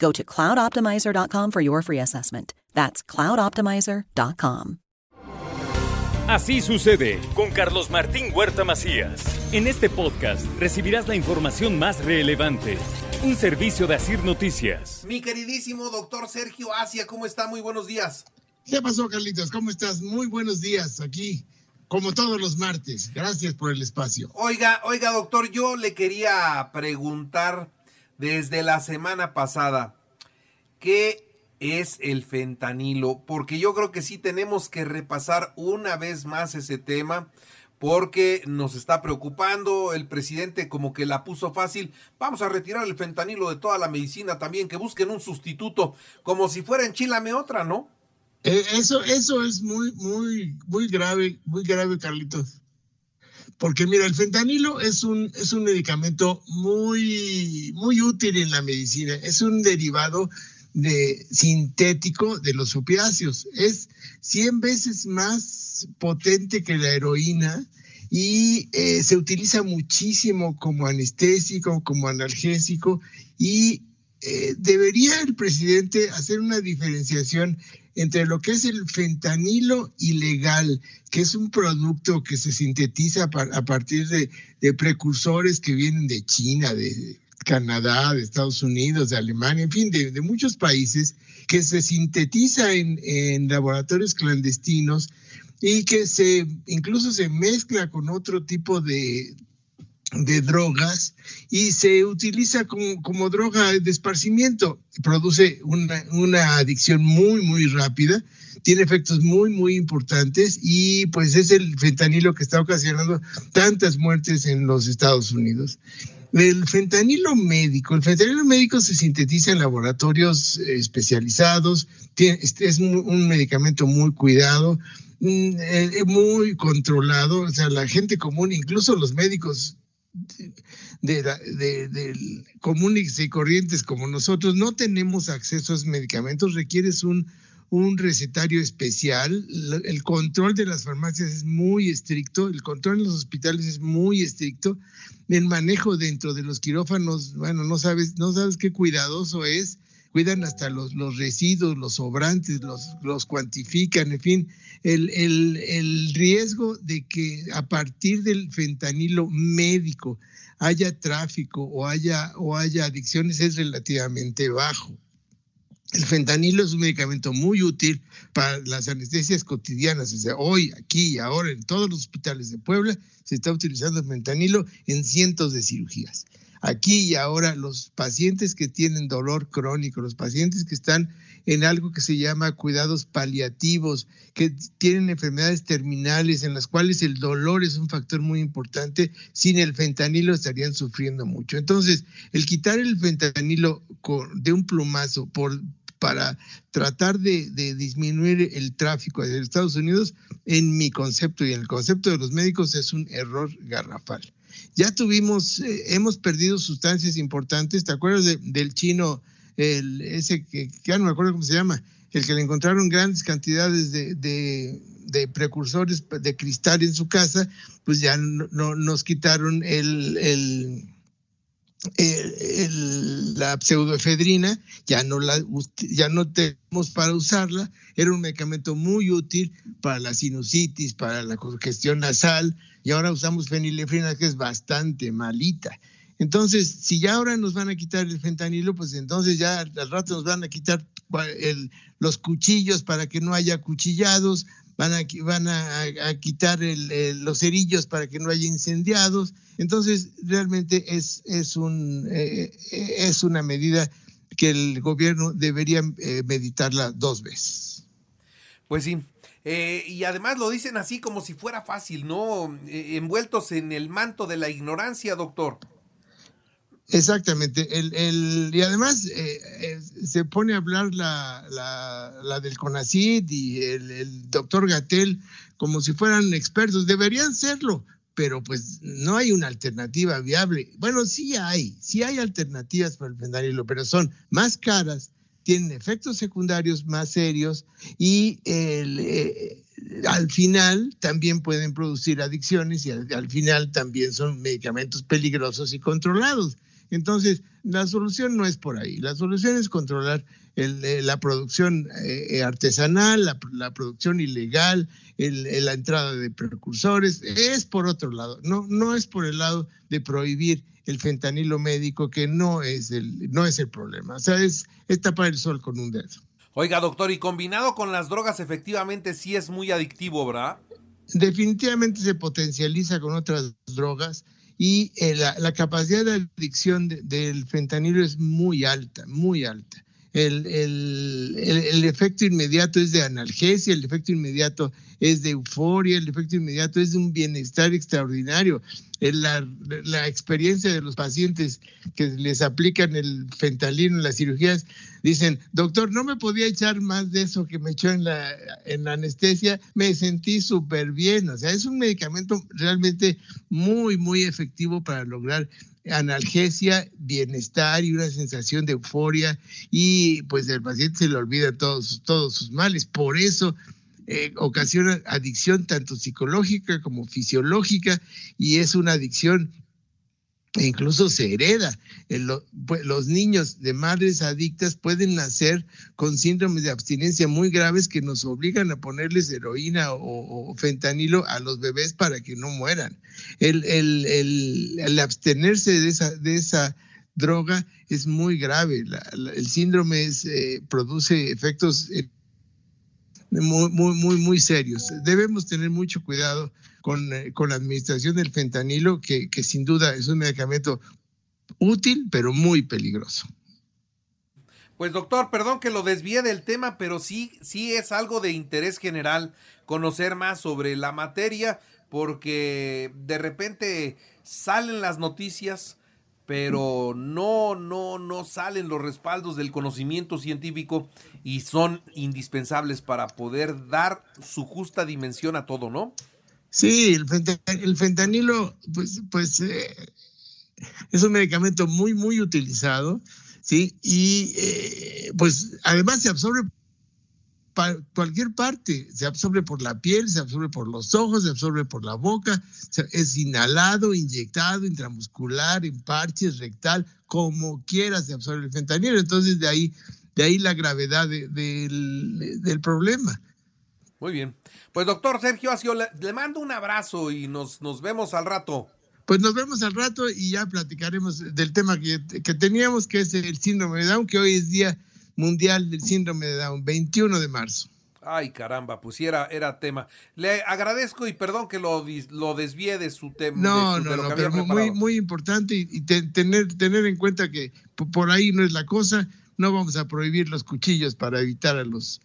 Go to cloudoptimizer.com for your free assessment. That's cloudoptimizer.com. Así sucede con Carlos Martín Huerta Macías. En este podcast recibirás la información más relevante. Un servicio de Asir Noticias. Mi queridísimo doctor Sergio Asia, ¿cómo está? Muy buenos días. ¿Qué pasó, Carlitos? ¿Cómo estás? Muy buenos días aquí, como todos los martes. Gracias por el espacio. Oiga, oiga, doctor, yo le quería preguntar desde la semana pasada, ¿qué es el fentanilo? Porque yo creo que sí tenemos que repasar una vez más ese tema porque nos está preocupando, el presidente como que la puso fácil, vamos a retirar el fentanilo de toda la medicina también, que busquen un sustituto, como si fuera enchilame otra, ¿no? Eh, eso, eso es muy, muy, muy grave, muy grave, Carlitos. Porque mira, el fentanilo es un, es un medicamento muy, muy útil en la medicina. Es un derivado de, sintético de los opiáceos. Es 100 veces más potente que la heroína y eh, se utiliza muchísimo como anestésico, como analgésico y eh, debería el presidente hacer una diferenciación entre lo que es el fentanilo ilegal, que es un producto que se sintetiza a partir de, precursores que vienen de China, de Canadá, de Estados Unidos, de Alemania, en fin, de, muchos países, que se sintetiza en, en laboratorios clandestinos y que se incluso se mezcla con otro tipo de, de drogas y se utiliza como, como, droga de esparcimiento. Produce una, una, adicción muy, muy rápida, tiene efectos muy, muy importantes y pues es el fentanilo que está ocasionando tantas muertes en los Estados Unidos. El fentanilo médico, el fentanilo médico se sintetiza en laboratorios especializados, es un medicamento muy cuidado, mm, eh, muy controlado, o sea, la gente común, incluso los médicos de, de, comunes y corrientes como nosotros no tenemos acceso a esos medicamentos, requieres un, un recetario especial, el control de las farmacias es muy estricto, el control en los hospitales es muy estricto, el manejo dentro de los quirófanos, bueno, no sabes, no sabes qué cuidadoso es, cuidan hasta los, los residuos, los sobrantes, los, los cuantifican, en fin, el, el, el riesgo de que a partir del fentanilo médico haya tráfico o haya, o haya adicciones es relativamente bajo. El fentanilo es un medicamento muy útil para las anestesias cotidianas. O sea, hoy, aquí y ahora, en todos los hospitales de Puebla, se está utilizando el fentanilo en cientos de cirugías aquí y ahora los pacientes que tienen dolor crónico, los pacientes que están en algo que se llama cuidados paliativos, que tienen enfermedades terminales en las cuales el dolor es un factor muy importante, sin el fentanilo estarían sufriendo mucho. Entonces, el quitar el fentanilo de un plumazo por, para tratar de, de, disminuir el tráfico de Estados Unidos, en mi concepto y en el concepto de los médicos, es un error garrafal. Ya tuvimos, eh, hemos perdido sustancias importantes. ¿Te acuerdas del chino, el, ese que ya no me acuerdo cómo se llama, el que le encontraron grandes cantidades de, de, precursores de cristal en su casa? Pues ya no, nos quitaron el, el la pseudoefedrina, ya no, la, ya no tenemos para usarla, era un medicamento muy útil para la sinusitis, para la congestión nasal, y ahora usamos fenilefrina que es bastante malita. Entonces, si ya ahora nos van a quitar el fentanilo, pues entonces ya al rato nos van a quitar los cuchillos para que no haya cuchillados, van a, van a, quitar los cerillos para que no haya incendiados. Entonces, realmente es, es, un, eh, es una medida que el gobierno debería eh, meditarla dos veces. Pues sí. Eh, y además lo dicen así como si fuera fácil, ¿no? envueltos en el manto de la ignorancia, doctor. Exactamente. El, el, y además eh, eh, se pone a hablar la, la, la del CONACID y el, el doctor Gatel como si fueran expertos. Deberían serlo, pero pues no hay una alternativa viable. Bueno, sí hay, sí hay alternativas para el fentanilo, pero son más caras, tienen efectos secundarios más serios y eh, al final también pueden producir adicciones y al final también son medicamentos peligrosos y controlados. Entonces, la solución no es por ahí. La solución es controlar eh, la producción eh, artesanal, la, producción ilegal, la entrada de precursores. Es por otro lado. No, no es por el lado de prohibir el fentanilo médico, que no es el, no es el problema. O sea, es, es tapar el sol con un dedo. Oiga, doctor, y combinado con las drogas, efectivamente sí es muy adictivo, ¿verdad? Definitivamente se potencializa con otras drogas y eh, la, capacidad de adicción del fentanilo es muy alta, muy alta. El, el, efecto inmediato es de analgesia, el efecto inmediato es de euforia, el efecto inmediato es de un bienestar extraordinario. La, la, experiencia de los pacientes que les aplican el fentanilo en las cirugías, dicen, doctor, no me podía echar más de eso que me echó en la, en la anestesia, me sentí súper bien. O sea, es un medicamento realmente muy, muy efectivo para lograr analgesia, bienestar y una sensación de euforia y pues el paciente se le olvida todos, todos sus males. Por eso eh, ocasiona adicción tanto psicológica como fisiológica y es una adicción e incluso se hereda. Pues, los niños de madres adictas pueden nacer con síndromes de abstinencia muy graves que nos obligan a ponerles heroína o, fentanilo a los bebés para que no mueran. El, abstenerse de esa, de esa droga es muy grave. el síndrome eh, produce efectos muy, muy, muy, muy serios. Debemos tener mucho cuidado con, eh, con la administración del fentanilo, que, que sin duda es un medicamento útil, pero muy peligroso. Pues doctor, perdón que lo desvíe del tema, pero sí, sí es algo de interés general conocer más sobre la materia, porque de repente salen las noticias, pero no, no, no salen los respaldos del conocimiento científico y son indispensables para poder dar su justa dimensión a todo, ¿no? Sí, el, fentanilo, pues, pues eh, es un medicamento muy, muy utilizado, ¿sí? Y eh, pues además se absorbe cualquier parte, se absorbe por la piel, se absorbe por los ojos, se absorbe por la boca, es inhalado, inyectado, intramuscular, en parches, rectal, como quiera se absorbe el fentanilo. Entonces de ahí, de ahí la gravedad del, problema. Muy bien. Pues doctor Sergio Asio, le, mando un abrazo y nos, nos vemos al rato. Pues nos vemos al rato y ya platicaremos del tema que, que teníamos, que es el síndrome de Down, que hoy es día Mundial del Síndrome de Down, 21 de marzo. Ay, caramba, pues era, era tema. Le agradezco y perdón que lo, lo desvíe de su tema. No, no, no, pero muy, muy importante y, tener, tener en cuenta que por ahí no es la cosa. No vamos a prohibir los cuchillos para evitar a los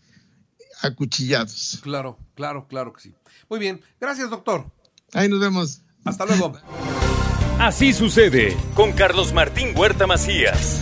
acuchillados. Claro, claro, claro que sí. Muy bien, gracias, doctor. Ahí nos vemos. Hasta luego. Así sucede con Carlos Martín Huerta Macías.